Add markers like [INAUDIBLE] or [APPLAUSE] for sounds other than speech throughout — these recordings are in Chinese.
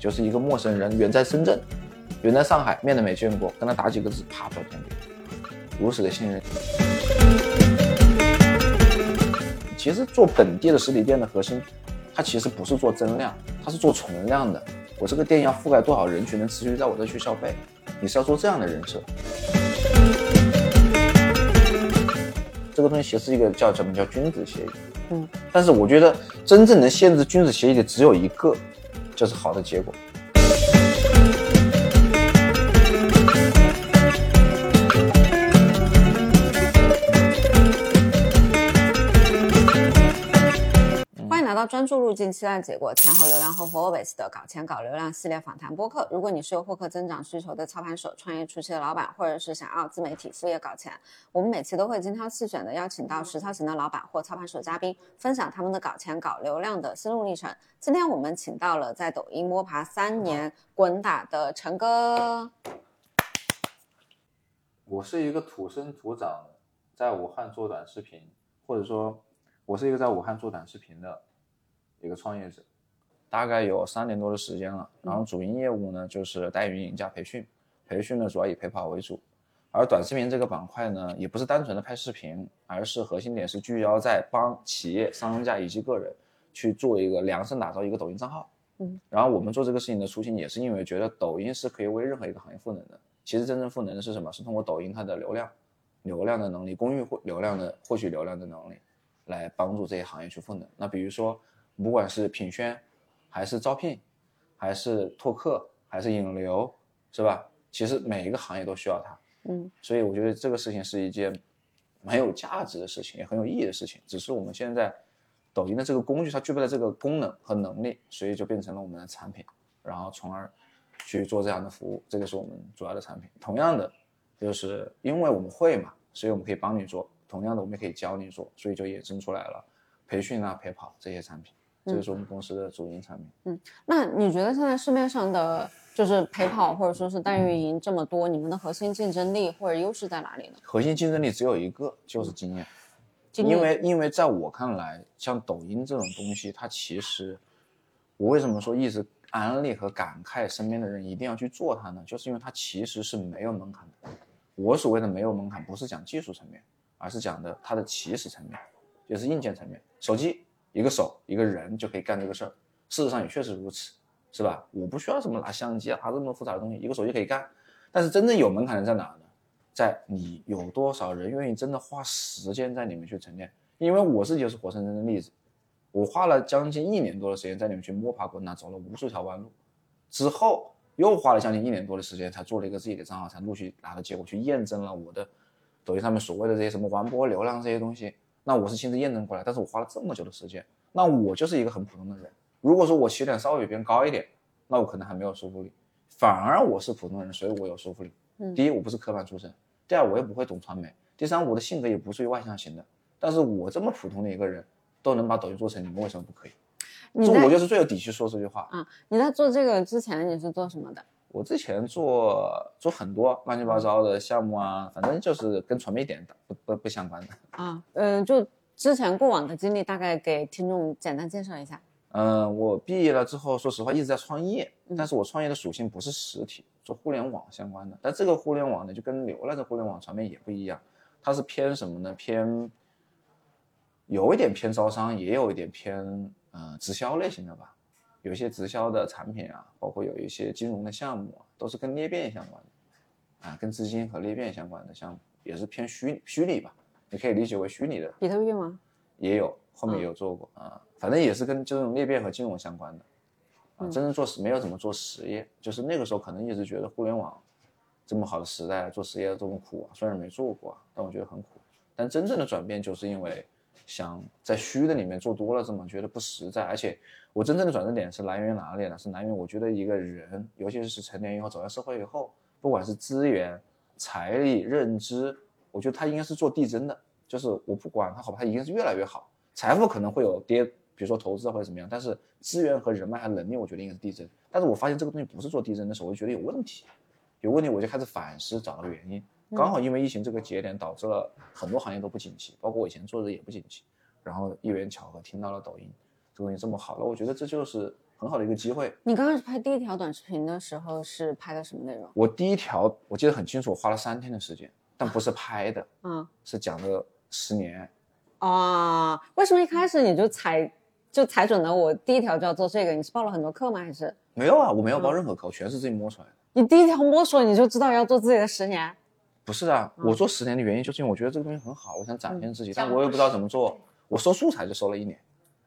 就是一个陌生人，远在深圳，远在上海，面都没见过，跟他打几个字，啪就通电，如此的信任。其实做本地的实体店的核心，它其实不是做增量，它是做存量的。我这个店要覆盖多少人群，能持续在我这去消费？你是要做这样的人设。这个东西其实是一个叫什么叫君子协议，嗯，但是我觉得真正能限制君子协议的只有一个，这是好的结果。专注路径，期待结果。前后流量后 always 的搞钱搞流量系列访谈播客。如果你是有获客增长需求的操盘手、创业初期的老板，或者是想要自媒体副业搞钱，我们每期都会精挑细选的邀请到实操型的老板或操盘手嘉宾，分享他们的搞钱搞流量的心路历程。今天我们请到了在抖音摸爬三年滚打的陈哥。我是一个土生土长在武汉做短视频，或者说，我是一个在武汉做短视频的。一个创业者，大概有三年多的时间了。然后主营业务呢就是代运营加培训，培训呢主要以陪跑为主。而短视频这个板块呢，也不是单纯的拍视频，而是核心点是聚焦在帮企业、商家以及个人去做一个量身打造一个抖音账号。嗯。然后我们做这个事情的初心，也是因为觉得抖音是可以为任何一个行业赋能的。其实真正赋能的是什么？是通过抖音它的流量、流量的能力、公域获流量的获取流量的能力，来帮助这些行业去赋能。那比如说。不管是品宣，还是招聘，还是拓客，还是引流，是吧？其实每一个行业都需要它，嗯，所以我觉得这个事情是一件很有价值的事情，也很有意义的事情。只是我们现在抖音的这个工具它具备了这个功能和能力，所以就变成了我们的产品，然后从而去做这样的服务，这个是我们主要的产品。同样的，就是因为我们会嘛，所以我们可以帮你做；同样的，我们也可以教你做，所以就衍生出来了培训啊、陪跑这些产品。这个是我们公司的主营产品。嗯，那你觉得现在市面上的就是陪跑或者说是代运营这么多，你们的核心竞争力或者优势在哪里呢？核心竞争力只有一个，就是经验。因为因为在我看来，像抖音这种东西，它其实，我为什么说一直安利和感慨身边的人一定要去做它呢？就是因为它其实是没有门槛的。我所谓的没有门槛，不是讲技术层面，而是讲的它的起始层面，就是硬件层面，手机。一个手一个人就可以干这个事儿，事实上也确实如此，是吧？我不需要什么拿相机啊，拿这么复杂的东西，一个手机可以干。但是真正有门槛的在哪呢？在你有多少人愿意真的花时间在里面去沉淀？因为我自己就是活生生的例子，我花了将近一年多的时间在里面去摸爬滚打，走了无数条弯路，之后又花了将近一年多的时间才做了一个自己的账号，才陆续拿到结果，去验证了我的抖音上面所谓的这些什么完播流量这些东西。那我是亲自验证过来，但是我花了这么久的时间，那我就是一个很普通的人。如果说我起点稍微比别人高一点，那我可能还没有说服力，反而我是普通人，所以我有说服力。第一，我不是科班出身；第二，我也不会懂传媒；第三，我的性格也不属于外向型的。但是我这么普通的一个人，都能把抖音做成，你们为什么不可以？我就是最有底气说这句话啊！你在做这个之前，你是做什么的？我之前做做很多乱七八糟的项目啊，反正就是跟传媒一点不不不相关的啊。嗯，就之前过往的经历，大概给听众简单介绍一下。嗯，我毕业了之后，说实话一直在创业，但是我创业的属性不是实体，做互联网相关的。但这个互联网呢，就跟流量的互联网传媒也不一样，它是偏什么呢？偏有一点偏招商，也有一点偏嗯直销类型的吧。有一些直销的产品啊，包括有一些金融的项目啊，都是跟裂变相关的，啊，跟资金和裂变相关的项目，也是偏虚虚拟吧，你可以理解为虚拟的。比特币吗？也有，后面也有做过啊，反正也是跟这种裂变和金融相关的，啊，真正做实没有怎么做实业，就是那个时候可能一直觉得互联网这么好的时代做实业这么苦啊，虽然没做过，但我觉得很苦。但真正的转变就是因为。想在虚的里面做多了，这么觉得不实在。而且我真正的转折点是来源于哪里呢？是来源于我觉得一个人，尤其是成年以后走向社会以后，不管是资源、财力、认知，我觉得他应该是做递增的。就是我不管他好，他一定是越来越好。财富可能会有跌，比如说投资或者怎么样，但是资源和人脉和能力，我觉得应该是递增。但是我发现这个东西不是做递增的时候，我就觉得有问题。有问题我就开始反思，找到原因。刚好因为疫情这个节点，导致了很多行业都不景气，包括我以前做的也不景气。然后一缘巧合听到了抖音这东西这么好了，我觉得这就是很好的一个机会。你刚开始拍第一条短视频的时候是拍的什么内容？我第一条我记得很清楚，我花了三天的时间，但不是拍的，[LAUGHS] 嗯，是讲的十年。啊，为什么一开始你就踩就踩准了？我第一条就要做这个，你是报了很多课吗？还是没有啊？我没有报任何课，我全是自己摸出来的。你第一条摸索你就知道要做自己的十年？不是啊，我做十年的原因就是因为我觉得这个东西很好，我想展现自己，但我也不知道怎么做。我收素材就收了一年，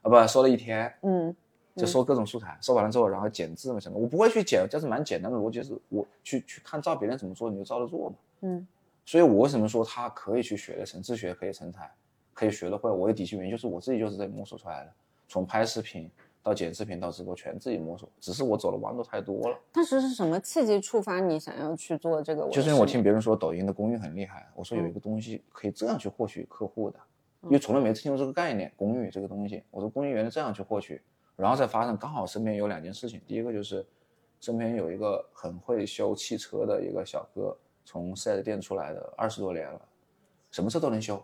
啊不，收了一天，嗯，就收各种素材，收完了之后，然后剪字嘛什么，我不会去剪，就是蛮简单的逻辑，是我去去看照别人怎么做，你就照着做嘛。嗯，所以我为什么说他可以去学的成，自学可以成才，可以学得会？我的底气原因就是我自己就是在摸索出来的，从拍视频到剪视频到直播全自己摸索，只是我走的弯路太多了。当时是什么契机触发你想要去做这个？就是因为我听别人说抖音的公寓很厉害，我说有一个东西可以这样去获取客户的。因为从来没听过这个概念，公寓这个东西，我说公寓原来这样去获取，然后再发生，刚好身边有两件事情，第一个就是身边有一个很会修汽车的一个小哥，从四 S 店出来的，二十多年了，什么车都能修，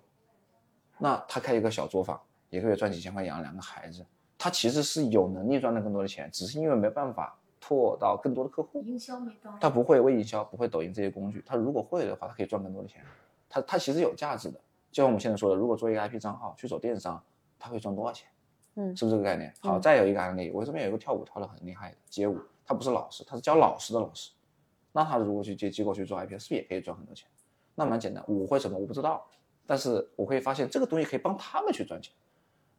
那他开一个小作坊，一个月赚几千块，养两个孩子，他其实是有能力赚到更多的钱，只是因为没办法拓到更多的客户，营销没到，他不会微营销，不会抖音这些工具，他如果会的话，他可以赚更多的钱，他他其实有价值的。就像我们现在说的，如果做一个 IP 账号去走电商，他会赚多少钱？嗯，是不是这个概念？好，再有一个案例，我这边有一个跳舞跳的很厉害的街舞，他不是老师，他是教老师的老师。那他如果去接机构去做 IP，是不是也可以赚很多钱？那蛮简单，我会什么我不知道，但是我可以发现这个东西可以帮他们去赚钱。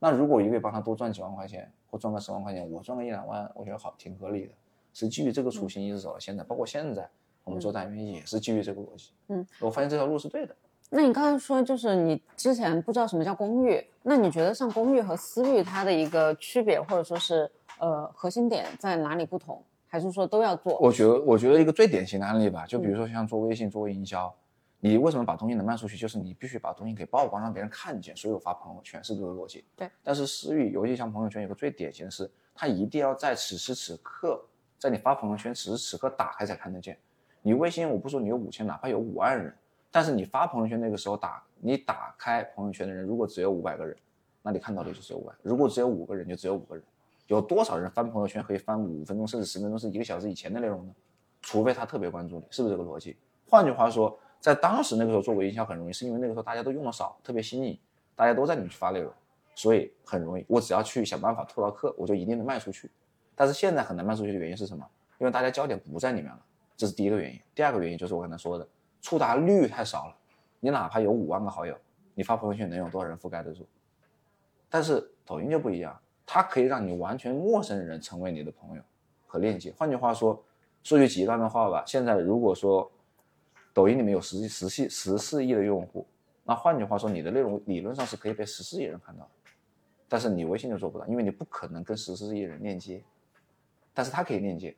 那如果一个月帮他多赚几万块钱，或赚个十万块钱，我赚个一两万，我觉得好挺合理的。是基于这个初心一直走到现在，包括现在我们做代运营也是基于这个逻辑。嗯，我发现这条路是对的。那你刚才说，就是你之前不知道什么叫公寓，那你觉得像公寓和私域它的一个区别，或者说是呃核心点在哪里不同，还是说都要做？我觉得，我觉得一个最典型的案例吧，就比如说像做微信做营销，你为什么把东西能卖出去，就是你必须把东西给曝光，让别人看见，所以我发朋友圈是这个逻辑。对。但是私域，尤其像朋友圈，有个最典型的是，它一定要在此时此刻，在你发朋友圈此时此刻打开才看得见。你微信，我不说你有五千，哪怕有五万人。但是你发朋友圈那个时候打你打开朋友圈的人，如果只有五百个人，那你看到的就只有五万；如果只有五个人，就只有五个人。有多少人翻朋友圈可以翻五分钟甚至十分钟，是一个小时以前的内容呢？除非他特别关注你，是不是这个逻辑？换句话说，在当时那个时候做微营销很容易，是因为那个时候大家都用的少，特别新颖，大家都在里面去发内容，所以很容易。我只要去想办法拓到客，我就一定能卖出去。但是现在很难卖出去的原因是什么？因为大家焦点不在里面了，这是第一个原因。第二个原因就是我刚才说的。触达率太少了，你哪怕有五万个好友，你发朋友圈能有多少人覆盖得住？但是抖音就不一样，它可以让你完全陌生人成为你的朋友和链接。换句话说，说句极端的话吧，现在如果说抖音里面有十十四十四亿的用户，那换句话说，你的内容理论上是可以被十四亿人看到，但是你微信就做不到，因为你不可能跟十四亿人链接，但是它可以链接。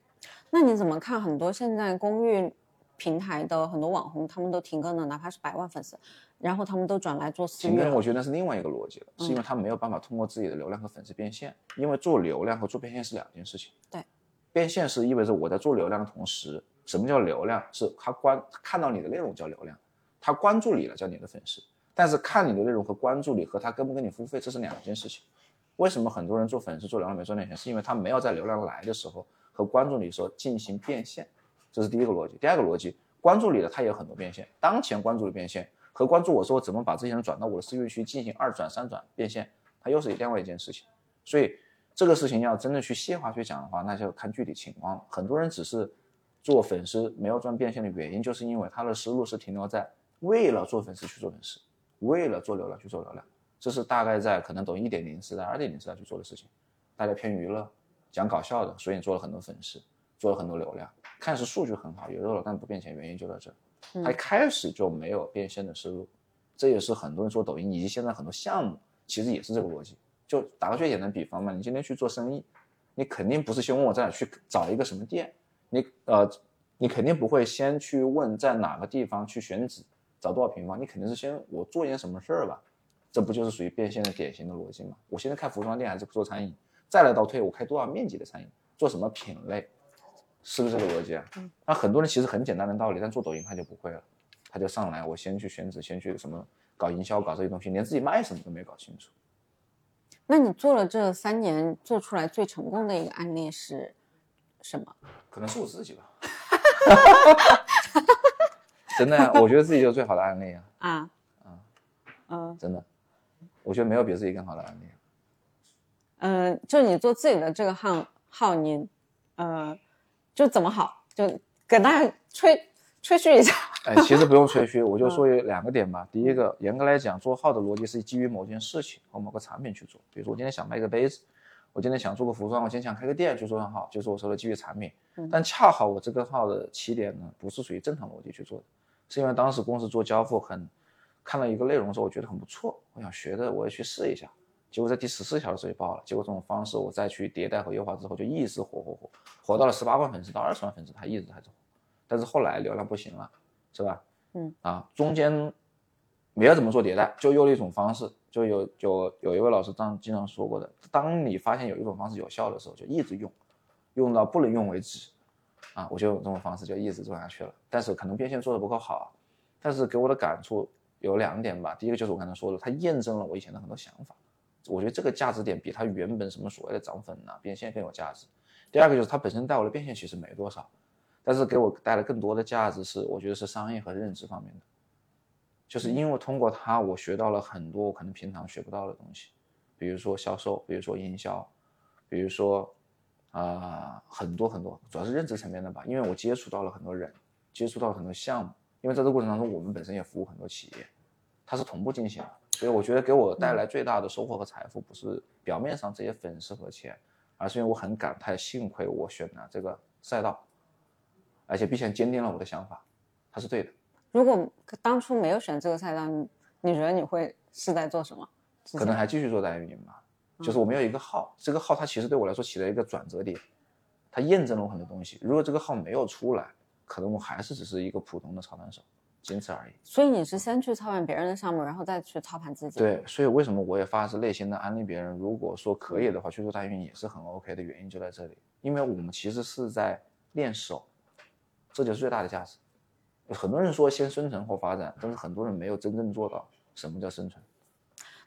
那你怎么看很多现在公寓？平台的很多网红，他们都停更了，哪怕是百万粉丝，然后他们都转来做私域。停更，我觉得那是另外一个逻辑了，是因为他没有办法通过自己的流量和粉丝变现，因为做流量和做变现是两件事情。对，变现是意味着我在做流量的同时，什么叫流量？是他关看到你的内容叫流量，他关注你了叫你的粉丝。但是看你的内容和关注你和他跟不跟你付费，这是两件事情。为什么很多人做粉丝做流量没赚点钱？是因为他没有在流量来的时候和关注你的时候进行变现。这是第一个逻辑，第二个逻辑，关注你的他也有很多变现，当前关注的变现和关注我说怎么把这些人转到我的私域去进行二转三转变现，它又是另外一件事情。所以这个事情要真的去细化去讲的话，那就看具体情况了。很多人只是做粉丝没有赚变现的原因，就是因为他的思路是停留在为了做粉丝去做粉丝，为了做流量去做流量，这是大概在可能抖音一点零时代、二点零时代去做的事情。大家偏娱乐，讲搞笑的，所以你做了很多粉丝，做了很多流量。看似数据很好，有肉了，但不变现，原因就在这。他一开始就没有变现的思路，这也是很多人做抖音以及现在很多项目其实也是这个逻辑。就打个最简单比方嘛，你今天去做生意，你肯定不是先问我在哪去找一个什么店，你呃，你肯定不会先去问在哪个地方去选址，找多少平方，你肯定是先我做一件什么事儿吧，这不就是属于变现的典型的逻辑吗？我现在开服装店还是做餐饮，再来倒推我开多少面积的餐饮，做什么品类。是不是这个逻辑啊？那很多人其实很简单的道理，但做抖音他就不会了，他就上来，我先去选址，先去什么搞营销，搞这些东西，连自己卖什么都没搞清楚。那你做了这三年，做出来最成功的一个案例是什么？可能是我自己吧。[LAUGHS] 真的呀，我觉得自己就是最好的案例啊。[LAUGHS] 啊啊嗯真的，我觉得没有比自己更好的案例。嗯，就你做自己的这个号号，你呃，就怎么好，就给大家吹吹嘘一下。哎，其实不用吹嘘，[LAUGHS] 我就说有两个点吧。第一个，严格来讲，做号的逻辑是基于某件事情和某个产品去做。比如说，我今天想卖个杯子，我今天想做个服装，我今天想开个店去做账号，就是我说的基于产品。但恰好我这个号的起点呢，不是属于正常逻辑去做的，是因为当时公司做交付很看了一个内容之后，我觉得很不错，我想学的，我也去试一下。结果在第十四条的时候就爆了，结果这种方式我再去迭代和优化之后，就一直火火火，火到了十八万粉丝到二十万粉丝，它一直还在火。但是后来流量不行了，是吧？嗯啊，中间没有怎么做迭代，就用了一种方式，就有有有一位老师当经常说过的，当你发现有一种方式有效的时候，就一直用，用到不能用为止。啊，我就用这种方式就一直做下去了。但是可能变现做的不够好，但是给我的感触有两点吧。第一个就是我刚才说的，它验证了我以前的很多想法。我觉得这个价值点比它原本什么所谓的涨粉呐、变现更有价值。第二个就是它本身带我的变现其实没多少，但是给我带来更多的价值是，我觉得是商业和认知方面的。就是因为通过它，我学到了很多我可能平常学不到的东西，比如说销售，比如说营销，比如说啊、很多很多，主要是认知层面的吧。因为我接触到了很多人，接触到了很多项目，因为在这个过程当中，我们本身也服务很多企业，它是同步进行的。所以我觉得给我带来最大的收获和财富，不是表面上这些粉丝和钱，而是因为我很感叹，幸亏我选了这个赛道，而且并且坚定了我的想法，它是对的。如果当初没有选这个赛道，你你觉得你会是在做什么？可能还继续做代运营吧。就是我没有一个号，这个号它其实对我来说起了一个转折点，它验证了我很多东西。如果这个号没有出来，可能我还是只是一个普通的操盘手，仅此而已。所以你是先去操盘别人的项目，然后再去操盘自己。，对，所以为什么我也发自内心的安利别人，如果说可以的话，去做代运营也是很 OK 的原因就在这里，因为我们其实是在练手，这就是最大的价值。很多人说先生存后发展，但是很多人没有真正做到什么叫生存。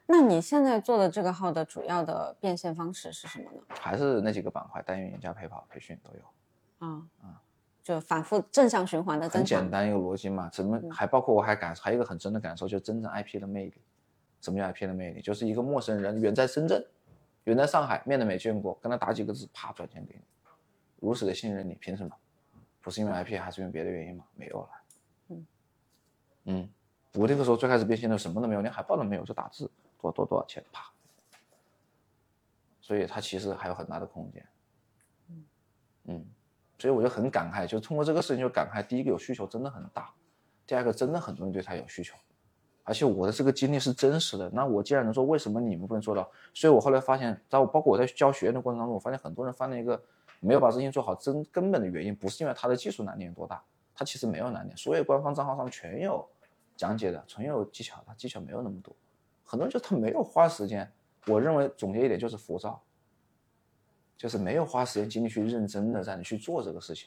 那你现在做的这个号的主要的变现方式是什么呢？还是那几个板块，代运营加陪跑、培训都有，啊就反复正向循环的增长。很简单一个逻辑嘛。怎么还包括我还感还有一个很深的感受，就是真正 IP 的魅力。什么叫 IP 的魅力？就是一个陌生人远在深圳，远在上海，面都没见过，跟他打几个字，啪转钱给你，如此的信任你，凭什么？不是因为 IP，还是因为别的原因吗？没有了。嗯嗯，我那个时候最开始变现的什么都没有，连海报都没有，就打字多多多少钱，啪。所以它其实还有很大的空间。嗯，所以我就很感慨，就通过这个事情就感慨，第一个有需求真的很大，第二个真的很多人对它有需求，而且我的这个经历是真实的。那我既然能做，为什么你们不能做到？所以我后来发现，在我包括我在教学员的过程当中，我发现很多人犯了一个没有把事情做好真根本的原因，不是因为他的技术难点有多大，他其实没有难点，所有官方账号上全有讲解的，纯有技巧，他技巧没有那么多。很多人就他没有花时间，我认为总结一点就是浮躁。就是没有花时间精力去认真的让你去做这个事情，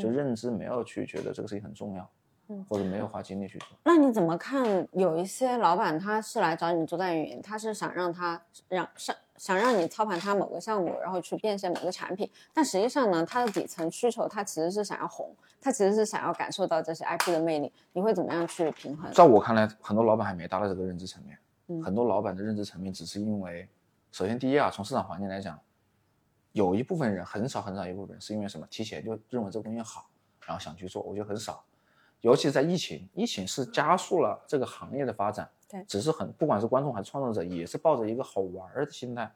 就认知没有去觉得这个事情很重要，嗯或者没有花精力去做。那你怎么看？有一些老板他是来找你做代运营，他是想让他让想想让你操盘他某个项目，然后去变现某个产品，但实际上呢，他的底层需求他其实是想要红，他其实是想要感受到这些 IP 的魅力。你会怎么样去平衡？在我看来，很多老板还没达到这个认知层面，嗯很多老板的认知层面只是因为，首先第一啊，从市场环境来讲，有一部分人很少很少一部分人是因为什么？提前就认为这个东西好，然后想去做，我觉得很少。尤其是在疫情，疫情是加速了这个行业的发展。对只是很不管是观众还是创作者，也是抱着一个好玩儿的心态，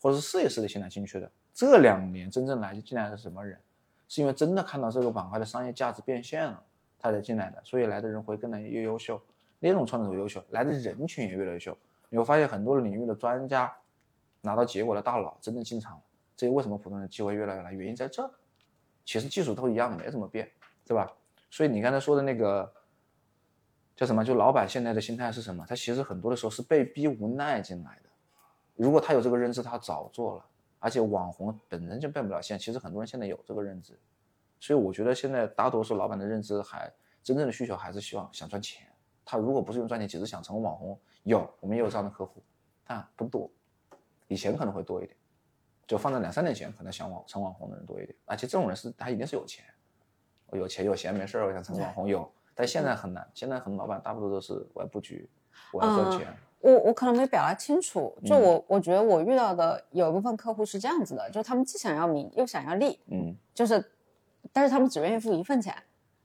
或者是试一试的心态进去的。这两年真正来进来的是什么人？是因为真的看到这个板块的商业价值变现了，他才进来的，所以来的人会更来越优秀，那种创作者优秀，来的人群也越来越优秀。你会发现很多领域的专家拿到结果的大佬真的进场了，这为什么普通人机会越来越来？原因在这，其实技术都一样，没怎么变，对吧？所以你刚才说的那个叫什么？就老板现在的心态是什么？他其实很多的时候是被逼无奈进来的。如果他有这个认知，他早做了。而且网红本身就变不了现，其实很多人现在有这个认知，所以我觉得现在大多数老板的认知还真正的需求还是希望想赚钱。他如果不是用赚钱，只是想成为网红，有我们也有这样的客户，但不多。以前可能会多一点，就放在两三年前，可能想网成网红的人多一点。而且这种人是他一定是有钱，我有钱有闲没事儿我想成网红有，但现在很难，现在很多老板大部分都是我要布局，我要赚钱。我我可能没表达清楚，就我我觉得我遇到的有一部分客户是这样子的，就是他们既想要名又想要利，嗯，就是，但是他们只愿意付一份钱。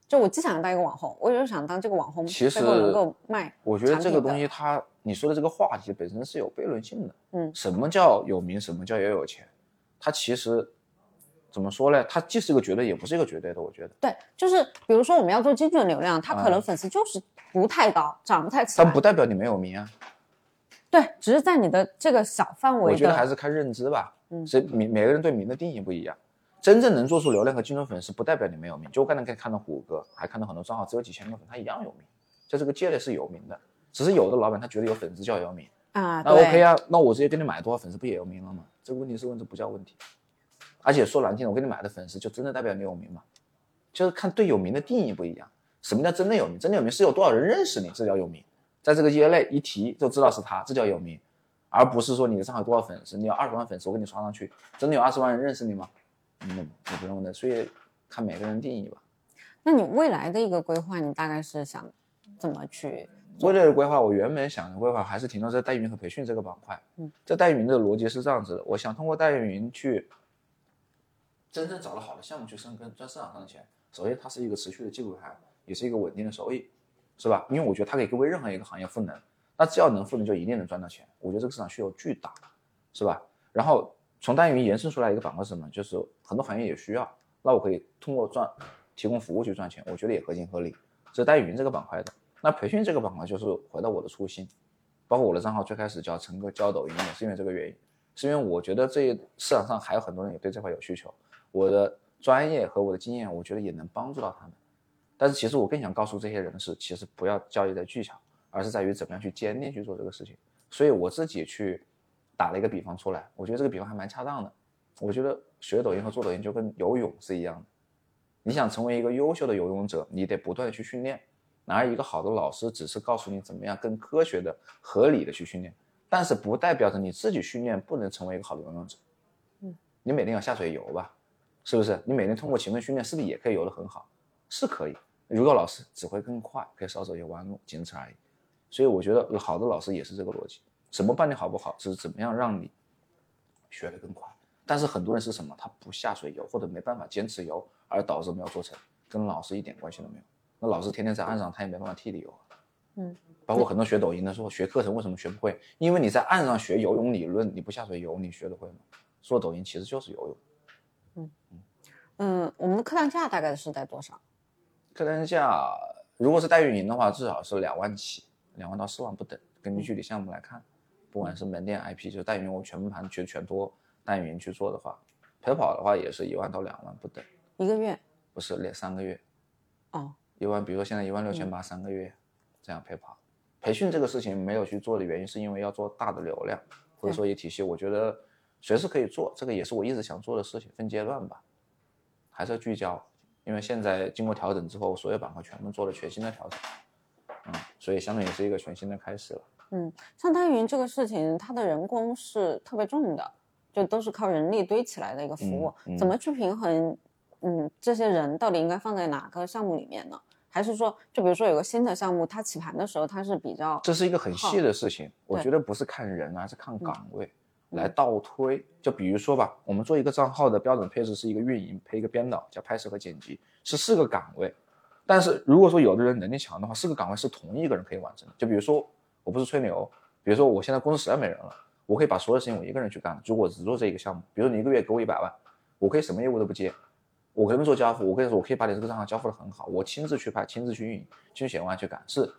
就我既想当一个网红，我又想当这个网红其实能够卖。我觉得这个东西它你说的这个话题本身是有悖论性的。嗯什么叫有名？什么叫也有钱？它其实怎么说呢？它既是一个绝对，也不是一个绝对的。我觉得，对，就是比如说我们要做精准流量，他可能嗯粉丝就是不太高，涨不太起来。但不代表你没有名啊。对，只是在你的这个小范围。我觉得还是看认知吧。嗯所以每每个人对名的定义不一样。真正能做出流量和精准粉丝，不代表你没有名。就我刚才可以看到虎哥，还看到很多账号只有几千个粉，他一样有名，在这个界内是有名的。只是有的老板他觉得有粉丝就要有名，啊，那 OK 啊，那我直接给你买多少粉丝不也有名了吗？这个问题是问这不叫问题。而且说难听的，我给你买的粉丝就真的代表你有名吗？就是看对有名的定义不一样。什么叫真的有名？真的有名是有多少人认识你，这叫有名。在这个业内一提就知道是他，这叫有名，而不是说你的账号多少粉丝，你有二十万粉丝，我给你刷上去，真的有二十万人认识你吗？嗯，也不用的。所以看每个人定义吧。那你未来的一个规划，你大概是想怎么去？未来的规划，我原本想的规划还是停留在代运营和培训这个板块。嗯，这代运营的逻辑是这样子的，我想通过代运营去真正找到好的项目去生根，赚市场上的钱。首先，它是一个持续的技术台，也是一个稳定的收益，是吧？因为我觉得它可以为任何一个行业赋能，那只要能赋能，就一定能赚到钱。我觉得这个市场需求巨大，是吧？然后从代运营延伸出来一个板块是什么？就是很多行业也需要，那我可以通过赚提供服务去赚钱，我觉得也合情合理。这是代运营这个板块的。那培训这个板块就是回到我的初心，包括我的账号最开始叫陈哥教抖音也是因为这个原因，是因为我觉得这市场上还有很多人也对这块有需求，我的专业和我的经验，我觉得也能帮助到他们。但是其实我更想告诉这些人的是，其实不要交易在技巧，而是在于怎么样去坚定去做这个事情。所以我自己去打了一个比方出来，我觉得这个比方还蛮恰当的。我觉得学抖音和做抖音就跟游泳是一样的，你想成为一个优秀的游泳者，你得不断的去训练。然而，一个好的老师只是告诉你怎么样更科学的、合理的去训练，但是不代表着你自己训练不能成为一个好的游泳者。嗯，你每天要下水游吧，是不是？你每天通过勤奋训练，是不是也可以游得很好？是可以。如果老师只会更快，可以少走一些弯路，仅此而已。所以我觉得好的老师也是这个逻辑。什么办你好不好，只是怎么样让你学得更快。但是很多人是什么？他不下水游，或者没办法坚持游，而导致没有做成，跟老师一点关系都没有。那老师天天在岸上，他也没办法替你游。嗯，包括很多学抖音的说学课程为什么学不会？因为你在岸上学游泳理论，你不下水游，你学得会吗？做抖音其实就是游泳。嗯，我们的客单价大概是在多少？客单价如果是代运营的话，至少是两万起，两万到四万不等，根据具体项目来看。不管是门店 IP，就是代运营，我全盘全全托代运营去做的话，陪跑的话也是一万到两万不等，一个月？不是两三个月。哦，一万，比如说现在一万六千八三个月，这样陪跑。培训这个事情没有去做的原因，是因为要做大的流量，或者说一体系，我觉得随时可以做，这个也是我一直想做的事情，分阶段吧，还是要聚焦，因为现在经过调整之后，所有板块全部做了全新的调整，嗯，所以相当于是一个全新的开始了。嗯，像代运营这个事情，它的人工是特别重的，就都是靠人力堆起来的一个服务，嗯嗯怎么去平衡？嗯，这些人到底应该放在哪个项目里面呢？还是说，就比如说有个新的项目，它起盘的时候它是比较这是一个很细的事情，我觉得不是看人，而是看岗位来倒推。就比如说吧，我们做一个账号的标准配置是一个运营配一个编导加拍摄和剪辑，是四个岗位。但是如果说有的人能力强的话，四个岗位是同一个人可以完成的。就比如说，我不是吹牛，比如说我现在公司实在没人了，我可以把所有事情我一个人去干。如果我只做这一个项目，比如说你一个月给我一百万，我可以什么业务都不接，我可以做交付，我可以说，我可以把你这个账号交付的很好，我亲自去拍，亲自去运营，亲自写文案去干，是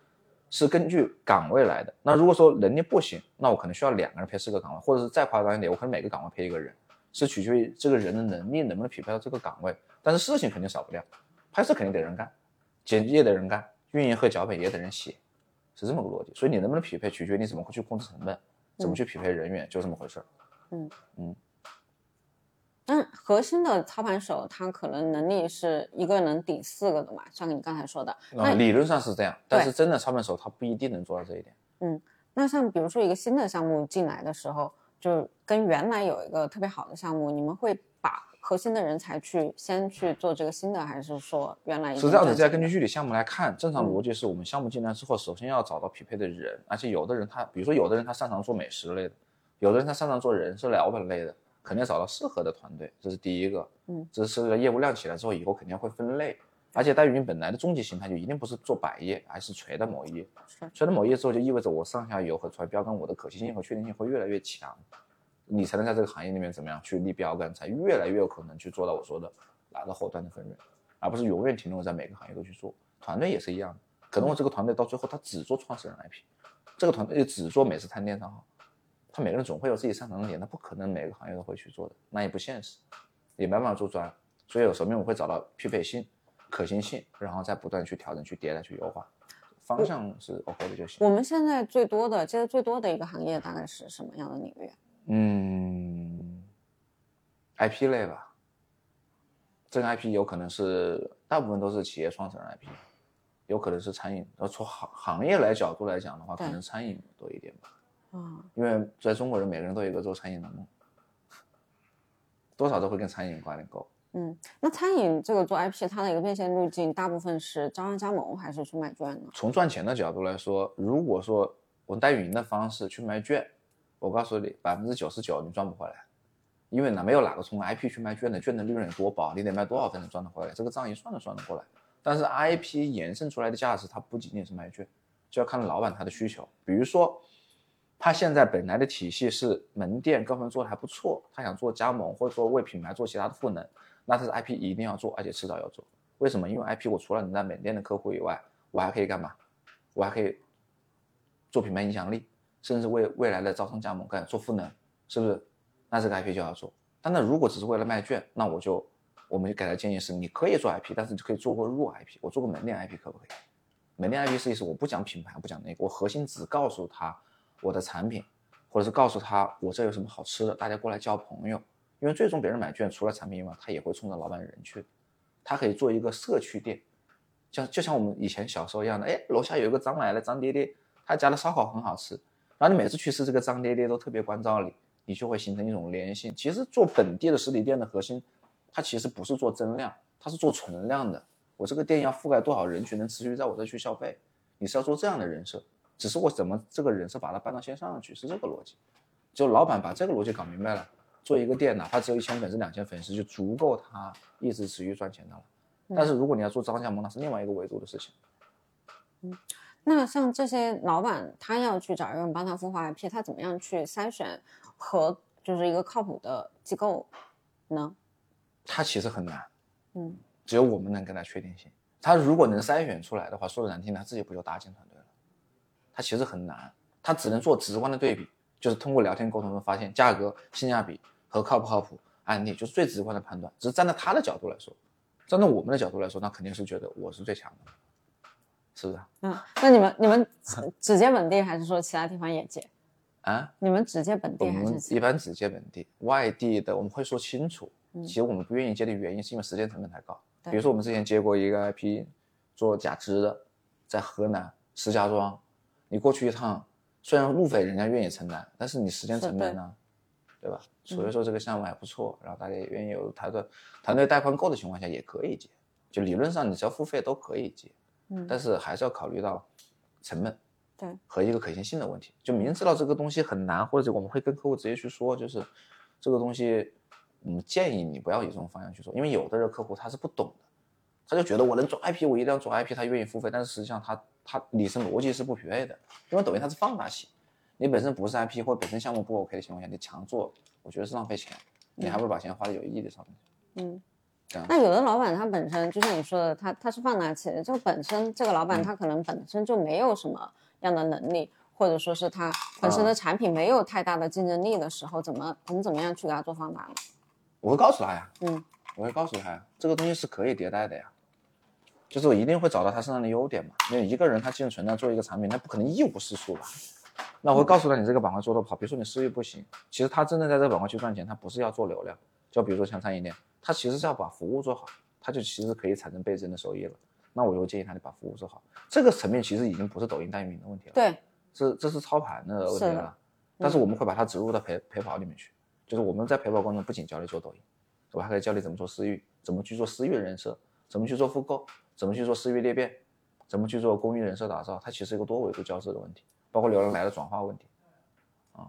是根据岗位来的。那如果说能力不行，那我可能需要两个人配四个岗位，或者是再夸张一点，我可能每个岗位配一个人，是取决于这个人的能力能不能匹配到这个岗位。但是事情肯定少不了，拍摄肯定得人干，剪辑也得人干，运营和脚本也得人写，是这么个逻辑。所以你能不能匹配，取决于你怎么去控制成本，怎么去匹配人员，就这么回事儿。但核心的操盘手，他可能能力是一个能顶四个的嘛，像你刚才说的。啊，那理论上是这样，但是真的操盘手他不一定能做到这一点。嗯那像比如说一个新的项目进来的时候，就跟原来有一个特别好的项目，你们会把核心的人才去先去做这个新的，还是说原来已经是这样子，赚钱的再根据具体项目来看，正常嗯逻辑是我们项目进来之后，首先要找到匹配的人，而且有的人他，比如说有的人他擅长做美食类的，有的人他擅长做人事聊本类的，肯定要找到适合的团队，这是第一个。嗯，这是业务量起来之后，以后肯定会分类，而且代云本来的终极形态就一定不是做百业，而是垂的某一业。是垂的某一业之后，就意味着我上下游和出来标杆，我的可行性和确定性会越来越强，你才能在这个行业里面怎么样去立标杆，才越来越有可能去做到我说的拿到后端的分润，而不是永远停留在每个行业都去做。团队也是一样的，可能我这个团队到最后他只做创始人 IP，这个团队就只做美食探店账号，他每个人总会有自己擅长的点，他不可能每个行业都会去做的，那也不现实，也没办法做专。所以有时候我会找到匹配性、可行性，然后再不断去调整、去迭代、去优化，方向是 OK 的就行。我们现在最多的接的最多的一个行业大概是什么样的领域？嗯，IP 类吧，这个 IP 有可能是大部分都是企业创始人 IP，有可能是餐饮。要从行行业来角度来讲的话，可能餐饮多一点吧，啊，因为在中国人每个人都有一个做餐饮的梦，多少都会跟餐饮挂点钩。嗯，那餐饮这个做 IP，它的一个变现路径，大部分是招商加盟还是去卖券呢？从赚钱的角度来说，如果说我带运营的方式去卖券，我告诉你，百分之九十九你赚不回来，因为哪没有哪个从 IP 去卖券的，券的利润有多薄，你得卖多少才能赚得回来，这个账一算都算得过来。但是 IP 延伸出来的价值，它不仅仅是卖券，就要看老板他的需求。比如说，他现在本来的体系是门店各方面做的还不错，他想做加盟或者说为品牌做其他的赋能，那他的 IP 一定要做，而且迟早要做。为什么？因为 IP 我除了能在门店的客户以外，我还可以干嘛？我还可以做品牌影响力，甚至为未来的招商加盟干做赋能，是不是？那这个 IP 就要做。但那如果只是为了卖券，那我就我们就给他建议是，你可以做 IP，但是你可以做过弱 IP，我做个门店 IP 可不可以？门店 IP 是意思我不讲品牌，不讲那个，我核心只告诉他我的产品，或者是告诉他我这有什么好吃的，大家过来交朋友。因为最终别人买券除了产品以外，他也会冲着老板人去。他可以做一个社区店，像就像我们以前小时候一样的，哎，楼下有一个张奶奶、张爹爹，他家的烧烤很好吃，然后你每次去吃这个张爹爹都特别关照你，你就会形成一种粘性。其实做本地的实体店的核心，它其实不是做增量，它是做存量的。我这个店要覆盖多少人群，能持续在我这去消费，你是要做这样的人设，只是我怎么这个人设把它搬到线上去，是这个逻辑。就老板把这个逻辑搞明白了，做一个店，哪怕只有一千粉丝、两千粉丝，就足够他一直持续赚钱的了。但是如果你要做招商加盟，那是另外一个维度的事情。嗯那像这些老板，他要去找人帮他孵化 IP，他怎么样去筛选和就是一个靠谱的机构呢？他其实很难，嗯，只有我们能给他确定性。他如果能筛选出来的话，说的难听点，他自己不就搭建团队了？他其实很难，它只能做直观的对比，就是通过聊天沟通中发现价格、性价比和靠不靠谱案例，就是最直观的判断。只是站在他的角度来说，站在我们的角度来说，那肯定是觉得我是最强的，是不是？嗯，那你们你们只只接本地，还是说其他地方也接？啊，你们只接本地还是其们一般只接本地，外地的我们会说清楚。嗯其实我们不愿意接的原因是因为时间成本太高。比如说我们之前接过一个 IP 做假肢的，在河南石家庄，你过去一趟，虽然路费人家愿意承担，但是你时间成本呢，对吧？所以说这个项目还不错，然后大家也愿意有团队团队带宽够的情况下也可以接，就理论上你只要付费都可以接，嗯但是还是要考虑到成本。对和一个可行性的问题。就明知道这个东西很难，或者我们会跟客户直接去说，就是这个东西，我们建议你不要以这种方向去做，因为有的人客户他是不懂的，他就觉得我能做 IP，我一定要做 IP，他愿意付费，但是实际上他他理性逻辑是不匹配的，因为抖音它是放大器，你本身不是 IP 或者本身项目不 OK 的情况下，你强做，我觉得是浪费钱，你还不如把钱花在有意义的上面。嗯。那有的老板他本身就像你说的，他他是放大器，就本身这个老嗯板他可能本身就没有什么样的能力，或者说是他本身啊的产品没有太大的竞争力的时候，怎么我们怎么样去给他做放大呢？我会告诉他呀，嗯，我会告诉他呀，这个东西是可以迭代的呀，就是我一定会找到他身上的优点嘛。因为一个人他既然存在做一个产品，那不可能一无是处吧？那我会告诉他，你这个板块做得不好，比如说你私域不行，其实他真正在这个板块去赚钱，他不是要做流量，就比如说像餐饮店，他其实是要把服务做好，他就其实可以产生倍增的收益了。那我就建议他，你把服务做好，这个层面其实已经不是抖音代运营的问题了，对，这这是操盘的问题是的了。但是我们会把它植入到陪陪跑里面去，就是我们在陪跑过程中不仅教你做抖音，我还可以教你怎么做私域，怎么去做私域人设，怎么去做复购，怎么去做私域裂变，怎么去做公域人设打造，它其实是一个多维度交织的问题，包括流量来的转化问题，啊，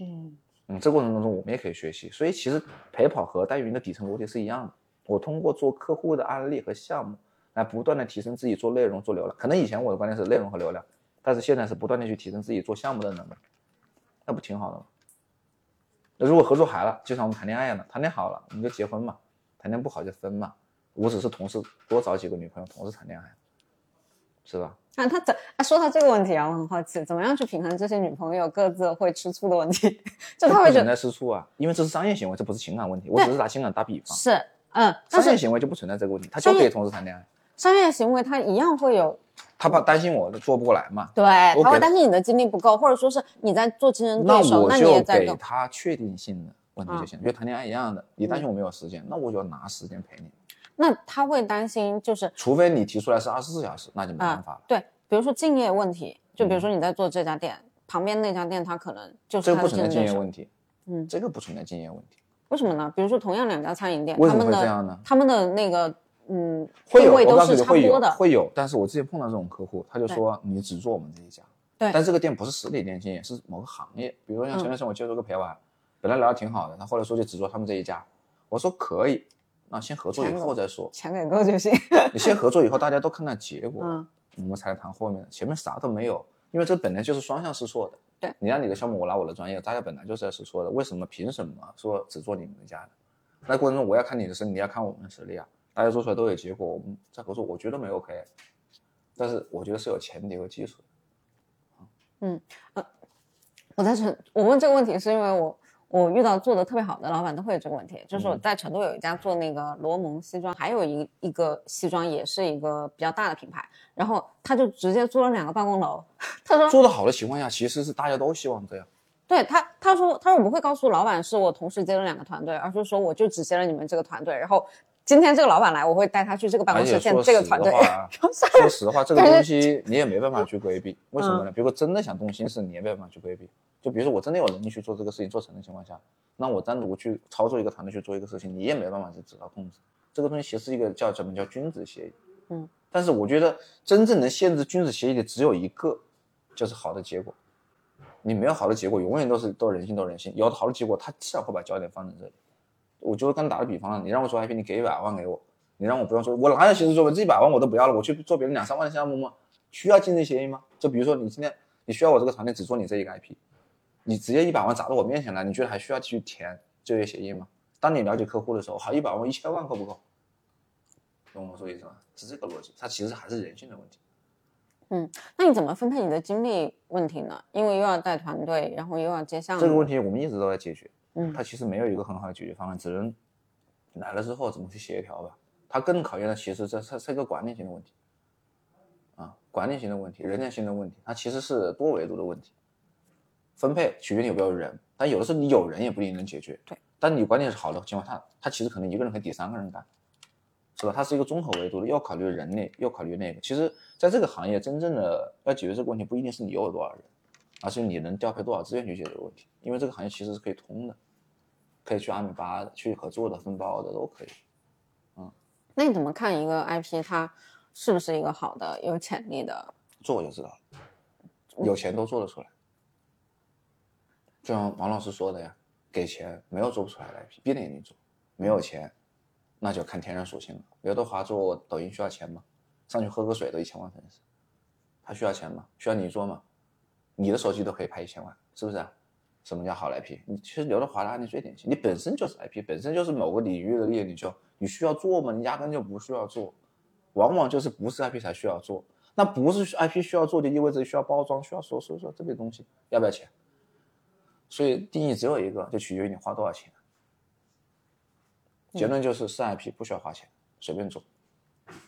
嗯嗯，这过程当中我们也可以学习，所以其实陪跑和代运营的底层逻辑是一样的。我通过做客户的案例和项目，来不断的提升自己做内容、做流量。可能以前我的观点是内容和流量，但是现在是不断的去提升自己做项目的能力，那不挺好的吗？那如果合作好了，就像我们谈恋爱一样的，谈恋爱好了我们就结婚嘛，谈恋爱不好就分嘛。我只是同时多找几个女朋友，同时谈恋爱，是吧？啊，他怎啊？说到这个问题啊，我很好奇，怎么样去平衡这些女朋友各自会吃醋的问题？[LAUGHS] 就不存在吃醋啊，因为这是商业行为，这不是情感问题。我只是拿情感打比方，是嗯，但商业行为就不存在这个问题，他就可以同时谈恋爱。商业行为他一样会有他怕担心我做不过来嘛，对，他会担心你的精力不够，或者说是你在做竞争那对手，那你我就给也在更他确定性的问题就行，就谈恋爱一样的。你担心我没有时间，那我就要拿时间陪你。那他会担心就是除非你提出来是二十四小时，那就没办法了。对，比如说敬业问题，就比如嗯说你在做这家店，旁边那家店他可能就是这个不存在竞争对手，竞业问题，嗯这个不存在敬业问题。为什么呢？比如说同样两家餐饮店，为什么他们的会这样呢？他们的那个嗯会有，都我告诉你会有是差不多的，会有。但是我之前碰到这种客户，他就说你只做我们这一家，对但这个店不是实体店经营，是某个行业。比如说像前段时间我接触个陪玩，本来聊的挺好的，他后来说就只做他们这一家，我说可以，那先合作以后再说。钱给够就行。[LAUGHS] 你先合作以后，大家都看到结果，嗯我们才谈后面的，前面啥都没有，因为这本来就是双向试错的。对，你拿你的项目，我拿我的专业，大家本来就是在试错的，为什么凭什么说只做你们家的？那过程中我要看你的实力，你要看我们的实力啊，大家做出来都有结果，我们再合作，我觉得没 OK，但是我觉得是有前提和基础的。我在这，我问这个问题是因为我我遇到做的特别好的老板都会有这个问题，就是我嗯在成都有一家做那个罗蒙西装，还有一一个西装也是一个比较大的品牌，然后他就直接租了两个办公楼，[LAUGHS] 他说做的好的情况下，其实是大家都希望这样。对他，他说他说我不会告诉老板是我同时接了两个团队，而是说我就只接了你们这个团队，然后今天这个老板来，我会带他去这个办公室见这个团队。[LAUGHS] 说实话，这个东西你也没办法去规避。为什么嗯呢？比如说真的想动心思，你也没办法去规避。就比如说我真的有能力去做这个事情做成的情况下，那我单独去操作一个团队去做一个事情，你也没办法去指导控制。这个东西其实是一个叫什么叫君子协议。嗯，但是我觉得真正能限制君子协议的只有一个，就是好的结果。你没有好的结果，永远都是都是人性都是人性。有好的结果，他自然会把焦点放在这里。我就刚打个比方了，你让我做 IP，你给一百万给我，你让我不用说，我哪有心思做？我这一百万我都不要了，我去做别人两三万的项目吗？需要竞争协议吗？就比如说你今天你需要我这个团队只做你这一个 IP，你直接一百万砸到我面前来，你觉得还需要去填就业协议吗？当你了解客户的时候，好，一百万一千万够不够？懂我说意思吗？是这个逻辑，它其实还是人性的问题。嗯那你怎么分配你的精力问题呢？因为又要带团队，然后又要接项目。这个问题我们一直都在解决，嗯它其实没有一个很好的解决方案，只能来了之后怎么去协调吧。它更考验的其实这是是一个管理型的问题，啊，管理型的问题，人量型的问题，它其实是多维度的问题。分配取决于你有没有人，但有的时候你有人也不一定能解决。对，但你管理是好的情况下，他其实可能一个人可以抵三个人干，是吧？它是一个综合维度的，要考虑人力，要考虑那个。其实，在这个行业，真正的要解决这个问题，不一定是你有多少人。而是你能调配多少资源去解决问题。因为这个行业其实是可以通的，可以去阿米巴的、去合作的、分包的都可以。嗯那你怎么看一个 IP 它是不是一个好的、有潜力的？做就知道了，有钱都做得出来。就像王老师说的呀，给钱没有做不出来的 IP，闭着眼睛做。没有钱，那就看天然属性了。刘德华做抖音需要钱吗？上去喝个水都一千万粉丝，他需要钱吗？需要你做吗？你的手机都可以拍一千万，是不是？什么叫好 IP？你其实刘德华的案例最典型，你本身就是 IP，本身就是某个领域的业，你就，你需要做吗？你压根就不需要做，往往就是不是 IP 才需要做。那不是 IP 需要做，就意味着需要包装，需要说说说这些东西要不要钱？所以定义只有一个，就取决于你花多少钱。结论就是是 IP 不需要花钱，随便做；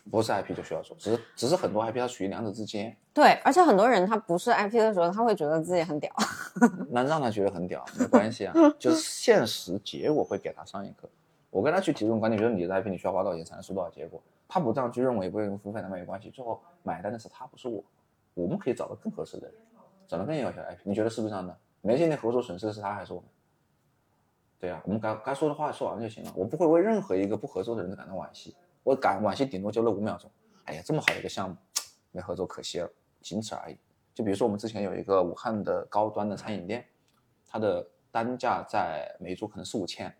不是 IP 就需要做，只是只是很多 IP 它处于两者之间，对，而且很多人他不是 IP 的时候，他会觉得自己很屌。[LAUGHS] 那让他觉得很屌没关系啊，就是现实结果会给他上一课。我跟他去提这种观点，比如你的 IP 你需要花多少钱才能收多少结果，他不这样去认为，不认为付费那没关系，最后买单的是他，不是我，我们可以找到更合适的人，找到更有效的 IP，你觉得是不是这样的？没今天合作损失的是他还是我们？对啊、我们该该说的话说完就行了，我不会为任何一个不合作的人感到惋惜，我感惋惜顶多就那五秒钟。哎呀，这么好的一个项目没合作，可惜了，仅此而已。就比如说我们之前有一个武汉的高端的餐饮店，它的单价在每桌可能四五千，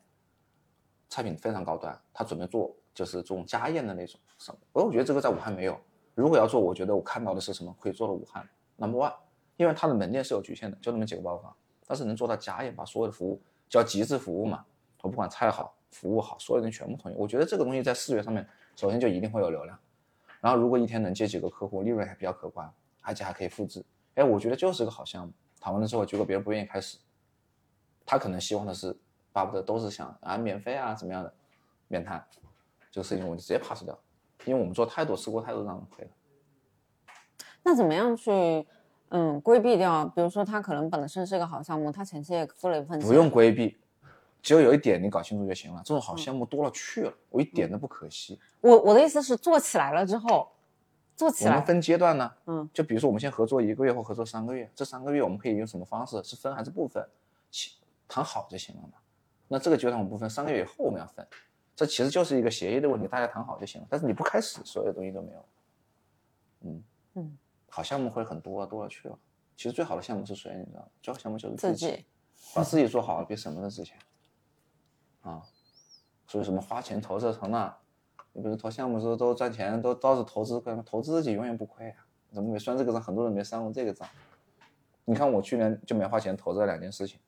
菜品非常高端，他准备做就是这种家宴的那种什么，我觉得这个在武汉没有。如果要做，我觉得我看到的是什么可以做到武汉 number one，因为它的门店是有局限的，就那么几个包房，但是能做到家宴，把所有的服务叫极致服务嘛，我不管菜好服务好，所有人全部同意。我觉得这个东西在视觉上面，首先就一定会有流量，然后如果一天能接几个客户，利润还比较可观，而且还可以复制，哎，我觉得就是个好项目。谈完了之后，结果别人不愿意开始，他可能希望的是巴不得都是想啊免费啊怎么样的，免谈，这个事情我就直接 pass 掉，因为我们做太多吃过太多这样的亏了。那怎么样去嗯规避掉？比如说他可能本身是一个好项目，他前期也付了一份钱，不用规避，只有有一点你搞清楚就行了。这种好项目多了去了，我一点都不可惜。我我的意思是做起来了之后，做起来，我们分阶段呢，嗯，就比如说我们先合作一个月或合作三个月，这三个月我们可以用什么方式？是分还是不分？其谈好就行了嘛。那这个阶段我们不分，三个月以后我们要分，这其实就是一个协议的问题，大家谈好就行了。但是你不开始，所有东西都没有。嗯嗯，好项目会很多，多了去了。其实最好的项目是谁？你知道吗？最好的项目就是自己，己把自己做好了，比什么都值钱。啊，所以什么花钱投这成了，你比如投项目的时候都赚钱，都都是投资，投资自己永远不亏啊？怎么没算这个账？很多人没算过这个账。你看我去年就没花钱投这两件事情，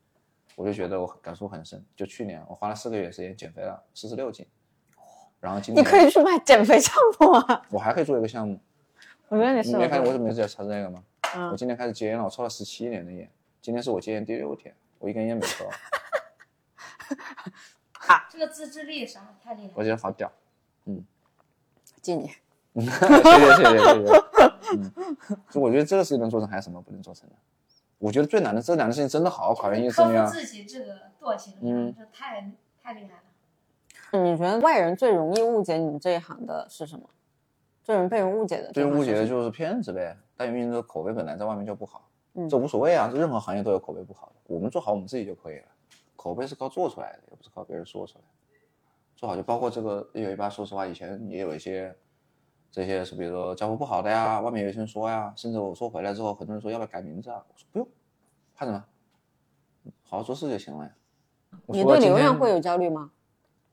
我就觉得我感触很深。就去年我花了四个月时间减肥了四十六斤，然后今年你可以去卖减肥项目啊！我还可以做一个项目，我觉得你你没看我怎么一直在查这个吗？嗯我今天开始戒烟了，我抽了十七年的烟，今天是我戒烟第六天，我一根烟没抽，这个自制力啥太厉害了。我觉得好屌。嗯敬你。[LAUGHS] 谢谢谢谢谢谢。嗯，就我觉得这个事情能做成，还有什么不能做成的？我觉得最难的这两件事情真的好考验意志力啊克服！自己这个惰性，嗯这太太厉害了。你觉得外人最容易误解你们这一行的是什么？最容易被人误解的？最误解的就是骗子呗。但因为这个口碑本来在外面就不好，嗯这无所谓啊，这任何行业都有口碑不好的，我们做好我们自己就可以了。口碑是靠做出来的，也不是靠别人说出来的。做好就包括这个一九一八，说实话，以前也有一些这些是比如说交付不好的呀，外面有些人说呀，甚至我说回来之后，很多人说要不要改名字啊？我说不用，怕什么？好好做事就行了呀。你对流量会有焦虑吗？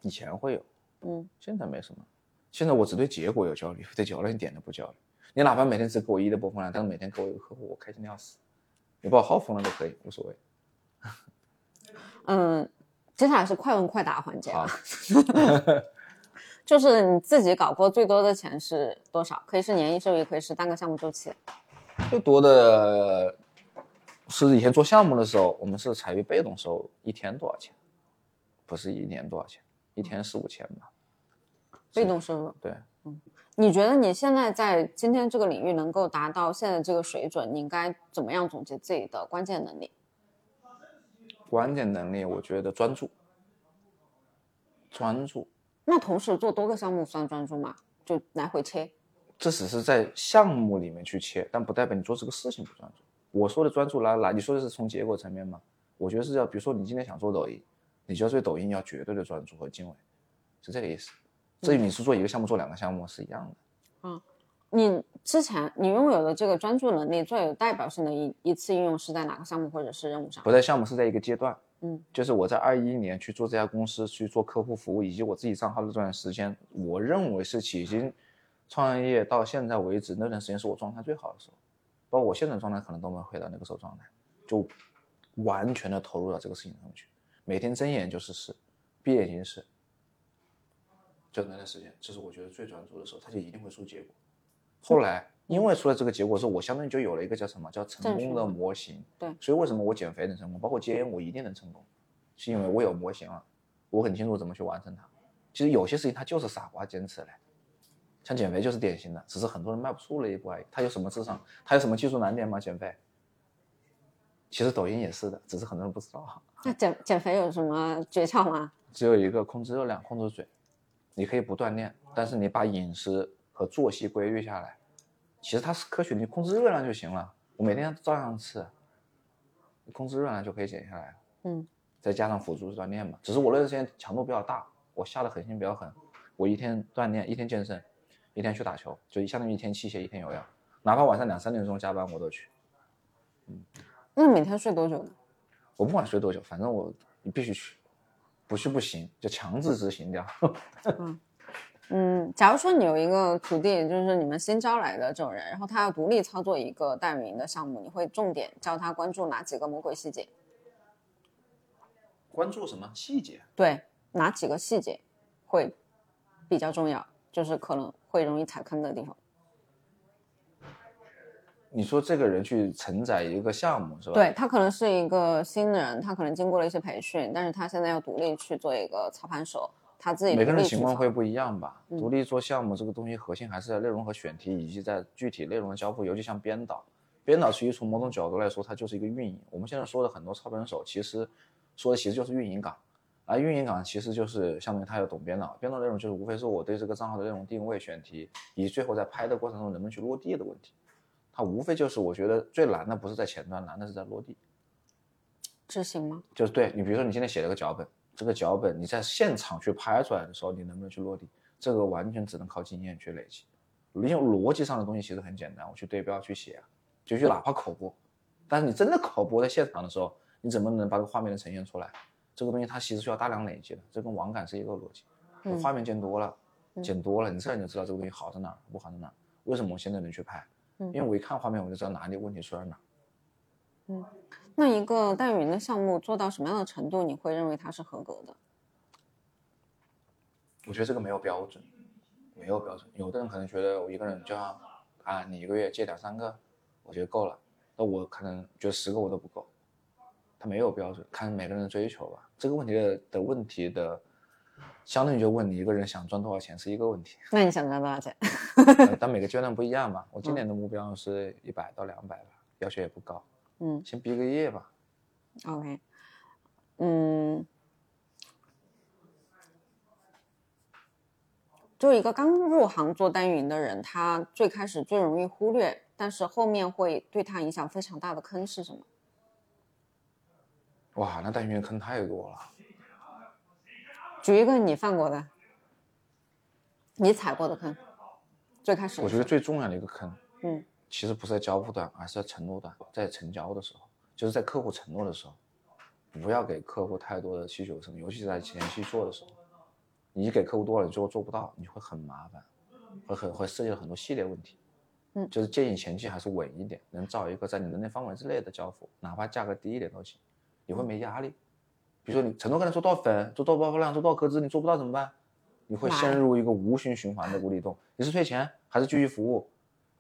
以前会有，嗯，现在没什么。现在我只对结果有焦虑，对流量一点都不焦虑。你哪怕每天只给我一的播放量，但是每天给我一个客户，我开心的要死。你把我号封了都可以，无所谓。嗯，接下来是快问快答环节好啊，，[LAUGHS] 就是你自己搞过最多的钱是多少？可以是年营收，也可以是单个项目周期。最多的是以前做项目的时候，我们是采用被动收入，一天多少钱？不是一年多少钱，一天四五千吧。被动收入，对，嗯你觉得你现在在今天这个领域能够达到现在这个水准，你应该怎么样总结自己的关键能力？关键能力我觉得专注，专注。那同时做多个项目算专注吗？就来回切。这只是在项目里面去切，但不代表你做这个事情不专注。我说的专注来来，你说的是从结果层面吗？我觉得是要，比如说你今天想做抖音，你就要对抖音要绝对的专注和敬畏，是这个意思。至于你是做一个项目做两个项目是一样的。你之前你拥有的这个专注能力最有代表性的一一次应用是在哪个项目或者是任务上？不在项目是在一个阶段，嗯，就是我在二一年去做这家公司去做客户服务，以及我自己账号的这段时间，我认为是迄今创业到现在为止那段时间是我状态最好的时候，包括我现在的状态可能都没有回到那个时候状态，就完全的投入到这个事情上去，每天睁眼就是事，闭眼睛是，就那段时间，这是我觉得最专注的时候，它就一定会出结果。后来因为出了这个结果之后，我相当于就有了一个叫什么叫成功的模型。对所以为什么我减肥能成功，包括戒烟我一定能成功，是因为我有模型了，我很清楚怎么去完成它。其实有些事情它就是傻瓜坚持来，像减肥就是典型的，只是很多人迈不出那一步而已。它有什么智商？它有什么技术难点吗？减肥？其实抖音也是的，只是很多人不知道。那减减肥有什么诀窍吗？只有一个控制热量，控制嘴。你可以不锻炼，但是你把饮食和作息规律下来，其实它是科学，你控制热量就行了。我每天照样吃，控制热量就可以减下来。嗯，再加上辅助锻炼嘛，只是我那段时间强度比较大，我下的狠心比较狠，我一天锻炼，一天健身，一天去打球，就相当于一天器械，一天有氧，哪怕晚上两三点钟加班我都去。嗯那每天睡多久呢？我不管睡多久，反正我你必须去，不去不行，就强制执行掉。[LAUGHS] 嗯，假如说你有一个徒弟，就是你们新招来的这种人，然后他要独立操作一个代运营的项目，你会重点教他关注哪几个魔鬼细节？关注什么细节？对，哪几个细节会比较重要？就是可能会容易踩坑的地方。你说这个人去承载一个项目是吧？对他可能是一个新人，他可能经过了一些培训，但是他现在要独立去做一个操盘手，他自己每个人独立去操情况会不一样吧。嗯独立做项目这个东西，核心还是在内容和选题，以及在具体内容的交付。尤其像编导，编导其实从某种角度来说，它就是一个运营。我们现在说的很多操盘手，其实说的其实就是运营岗，而运营岗其实就是相当于他要懂编导，编导内容就是无非是我对这个账号的内容定位、选题，以及最后在拍的过程中能不能去落地的问题。它无非就是我觉得最难的不是在前端，难的是在落地。执行吗？就是对你，比如说你今天写了个脚本，这个脚本你在现场去拍出来的时候，你能不能去落地？这个完全只能靠经验去累积。因为逻辑上的东西其实很简单，我去对标去写啊，就去哪怕口播，但是你真的口播在现场的时候，你怎么能把这个画面能呈现出来？这个东西它其实需要大量累积的，这跟网感是一个逻辑。嗯画面见多了，剪多了，你自然就知道这个东西好在哪儿，不好在哪儿。为什么我现在能去拍？嗯因为我一看画面我就知道哪里问题出在哪儿。那一个代运营的项目做到什么样的程度，你会认为它是合格的？我觉得这个没有标准，没有标准。有的人可能觉得我一个人就要啊，你一个月借两三个，我觉得够了。那我可能觉得十个我都不够，他没有标准，看每个人的追求吧。这个问题的的问题的，相当于就问你一个人想赚多少钱是一个问题，那你想赚多少钱？[LAUGHS] 呃但每个阶段不一样吧。我今年的目标是一百到两百吧，要求也不高，嗯先毕个业吧。，OK，嗯，就一个刚入行做单运营的人，他最开始最容易忽略，但是后面会对他影响非常大的坑是什么？哇，那单元坑太多了。举一个你犯过的，你踩过的坑，最开始我觉得最重要的一个坑，嗯，其实不是在交付端，而是在承诺端，在成交的时候，就是在客户承诺的时候，不要给客户太多的需求什么，尤其是在前期做的时候，你给客户多了，你最后做不到，你会很麻烦，会很会涉及到很多系列问题。嗯就是建议前期还是稳一点，能找一个在你能力范围之内的交付，哪怕价格低一点都行，你会没压力。比如说你承诺跟他说多少粉，做多少量，做多少客资，你做不到怎么办？你会陷入一个无循循环的无底洞。你是退钱还是继续服务？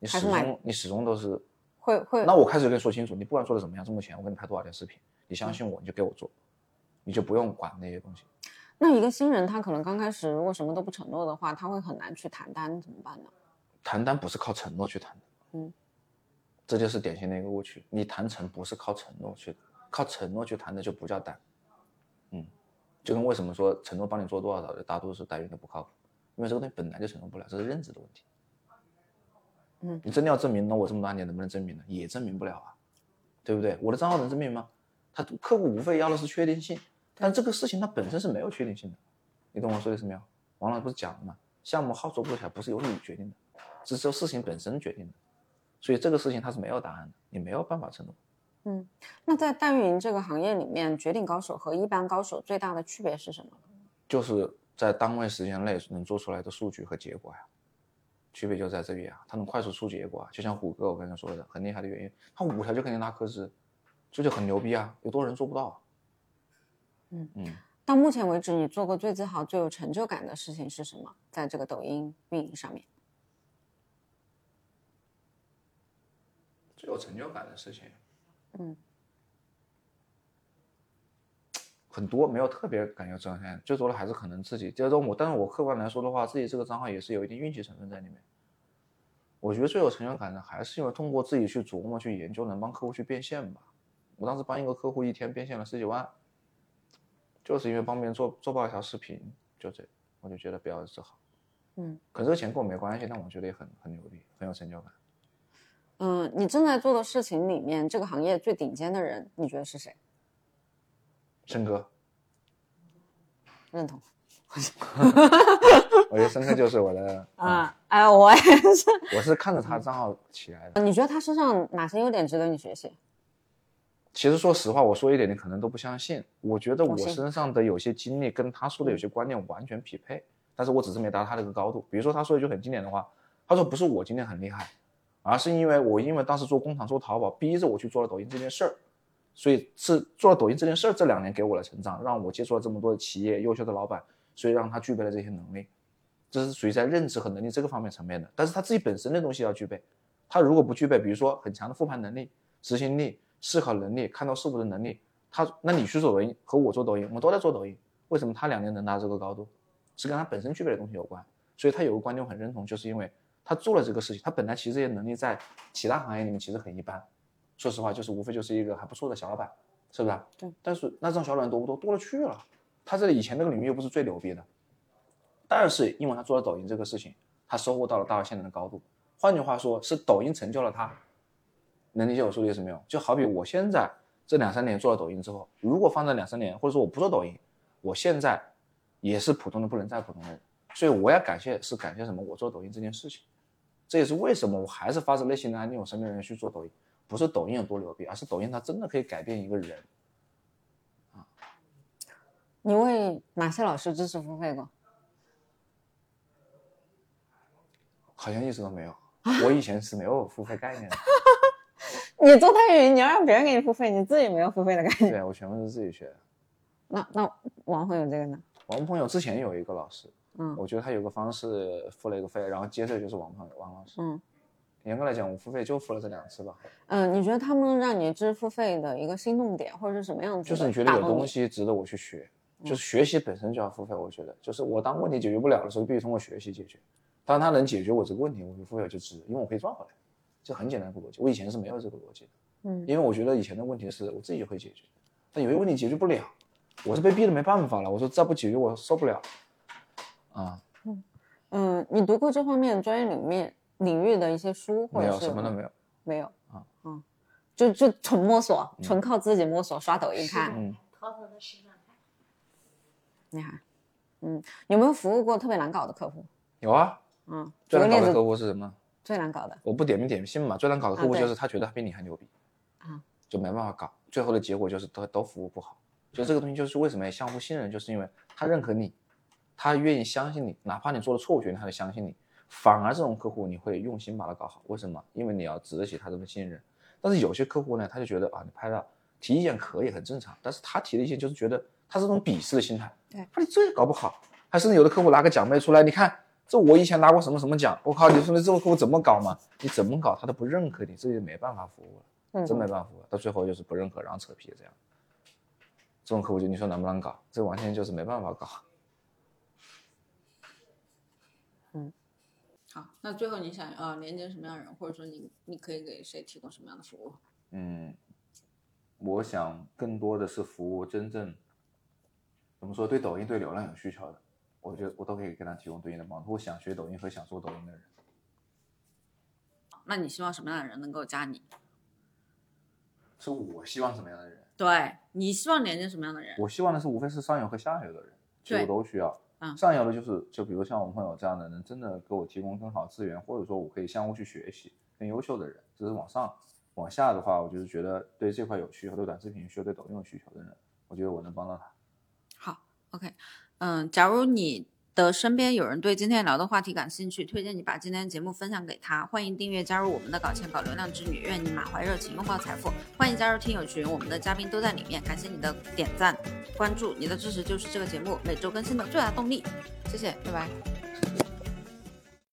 你始终你始终都是。会会那我开始就跟你说清楚，你不管做的怎么样，这么钱我给你拍多少条视频，你相信我，你就给我做，你就不用管那些东西。那一个新人，他可能刚开始如果什么都不承诺的话，他会很难去谈单，怎么办呢？谈单不是靠承诺去谈的，嗯，这就是典型的一个误区。你谈成不是靠承诺去，靠承诺去谈的就不叫单，嗯，就跟为什么说承诺帮你做多少的大多数代孕都不靠谱，因为这个东西本来就承诺不了，这是认知的问题。嗯，你真的要证明，那我这么多年能不能证明呢？也证明不了啊，对不对？我的账号能证明吗？他客户无非要的是确定性，但这个事情它本身是没有确定性的，你懂我说的意思没有？王老师不是讲了吗？项目好做不做起来不是由你决定的，是由事情本身决定的，所以这个事情它是没有答案的，你没有办法承诺。嗯，那在代运营这个行业里面，绝顶高手和一般高手最大的区别是什么？就是在单位时间内能做出来的数据和结果呀，区别就在这里啊，他能快速出结果啊，就像虎哥我刚才说的，很厉害的原因，他五条就可以拉科资，这就很牛逼啊，有多少人做不到啊？嗯嗯，到目前为止，你做过最自豪、最有成就感的事情是什么？在这个抖音运营上面，最有成就感的事情，嗯，很多没有特别感觉彰显，最多的还是可能自己，就是说我，但是我客观来说的话，自己这个账号也是有一定运气成分在里面。我觉得最有成就感的还是因为通过自己去琢磨、去研究，能帮客户去变现吧。我当时帮一个客户一天变现了十几万，就是因为帮别人做做爆一条视频，就这，我就觉得比较自豪。嗯，可这个钱跟我没关系，但我觉得也很很牛逼，很有成就感。嗯，你正在做的事情里面，这个行业最顶尖的人，你觉得是谁？申哥，认同 [LAUGHS] 我觉得申哥就是我的啊，[LAUGHS] 啊？哎，我也是。我是看着他账号起来的。你觉得他身上哪些优点值得你学习？其实说实话，我说一点你可能都不相信。我觉得我身上的有些经历跟他说的有些观念完全匹配，但是我只是没达到他那个高度。比如说他说一句很经典的话，他说不是我今天很厉害，而是因为我因为当时做工厂做淘宝，逼着我去做了抖音这件事儿，所以是做了抖音这件事儿，这两年给我的成长，让我接触了这么多的企业、优秀的老板，所以让他具备了这些能力。这是属于在认知和能力这个方面层面的，但是他自己本身的东西要具备。他如果不具备，比如说很强的复盘能力、执行力、思考能力、看到事物的能力，他那你去做抖音和我做抖音，我们都在做抖音，为什么他两年能达这个高度？是跟他本身具备的东西有关。所以他有个观点我很认同，就是因为他做了这个事情，他本来其实这些能力在其他行业里面其实很一般。说实话，就是无非就是一个还不错的小老板，是不是啊？对。但是那这种小老板多不多？多了去了。他这个以前那个领域又不是最牛逼的，但是因为他做了抖音这个事情，他收获到了大到现在的高度。换句话说，是抖音成就了他。能理解我说的意思没有？就好比我现在这两三年做了抖音之后，如果放在两三年，或者说我不做抖音，我现在也是普通的不能再普通的人。所以我要感谢是感谢什么？我做抖音这件事情，这也是为什么我还是发自内心的安利我身边的人去做抖音。不是抖音有多牛逼，而是抖音它真的可以改变一个人。你为哪些老师知识付费过？好像一直都没有。我以前是没有付费概念的，[LAUGHS] 你做泰语，你要让别人给你付费，你自己没有付费的概念。对我全部是自己学的。那那王朋友这个呢？王朋友之前有一个老师，嗯我觉得他有个方式付了一个费，然后接着就是王朋友王老师。嗯严格来讲，我付费就付了这两次吧。嗯，你觉得他们让你支付费的一个心动点，或者是什么样子？就是你觉得有东，西值得我去学，就是学习本身就要付费。我觉得，就是我当问题解决不了的时候，必须通过学习解决。当他能解决我这个问题，我就付费就值，因为我可以赚回来。这很简单的逻辑。我以前是没有这个逻辑的，嗯因为我觉得以前的问题是我自己就会解决，但有些问题解决不了，我是被逼的没办法了。我说再不解决我受不了。啊，嗯，你读过这方面专业领面领域的一些书，或没有者是什么都没有。没有啊嗯，就就纯摸索，纯靠自己摸索，刷抖音看。嗯，偷偷的实战派。厉害，嗯，有没有服务过特别难搞的客户？有啊。嗯，最难搞的客，户是什么？最难搞的，我不点名点姓嘛，最难搞的客户就是他觉得他比你还牛逼，啊，就没办法搞，最后的结果就是都都服务不好。就这个东西就是为什么要相互信任，就是因为他认可你，他愿意相信你，哪怕你做了错误决定，他都相信你。反而这种客户你会用心把它搞好，为什么？因为你要值得起他这份信任。但是有些客户呢，他就觉得啊，你拍了提意见可以很正常，但是他提的意见就是觉得他是这种鄙视的心态，对啊，你这也搞不好，还甚至有的客户拿个奖杯出来，你看这我以前拿过什么什么奖，我靠，你说你这个客户怎么搞嘛？你怎么搞他都不认可你，这就没办法服务了，嗯真没办法服务，到最后就是不认可，然后扯皮这样。这种客户就你说能不能搞？这完全就是没办法搞。好，那最后你想呃连接什么样的人，或者说你你可以给谁提供什么样的服务？嗯，我想更多的是服务真正怎么说对抖音对流量有需求的，我觉得我都可以给他提供对应的帮助。我想学抖音和想做抖音的人，那你希望什么样的人能够加你？是我希望什么样的人？对你希望连接什么样的人？我希望的是无非是上游和下游的人，其实我都需要。嗯上游的就是就比如像我们朋友这样的，能真的给我提供更好资源，或者说我可以相互去学习更优秀的人，这是往上。往下的话，我就是觉得对这块有需求，对短视频有需求，对抖音有需求的人，我觉得我能帮到他。好，OK，嗯，假如你的身边有人对今天聊的话题感兴趣，推荐你把今天的节目分享给他。欢迎订阅加入我们的搞钱搞流量之旅，愿你满怀热情拥抱财富。欢迎加入听友群，我们的嘉宾都在里面。感谢你的点赞、关注，你的支持就是这个节目每周更新的最大动力。谢谢，拜拜。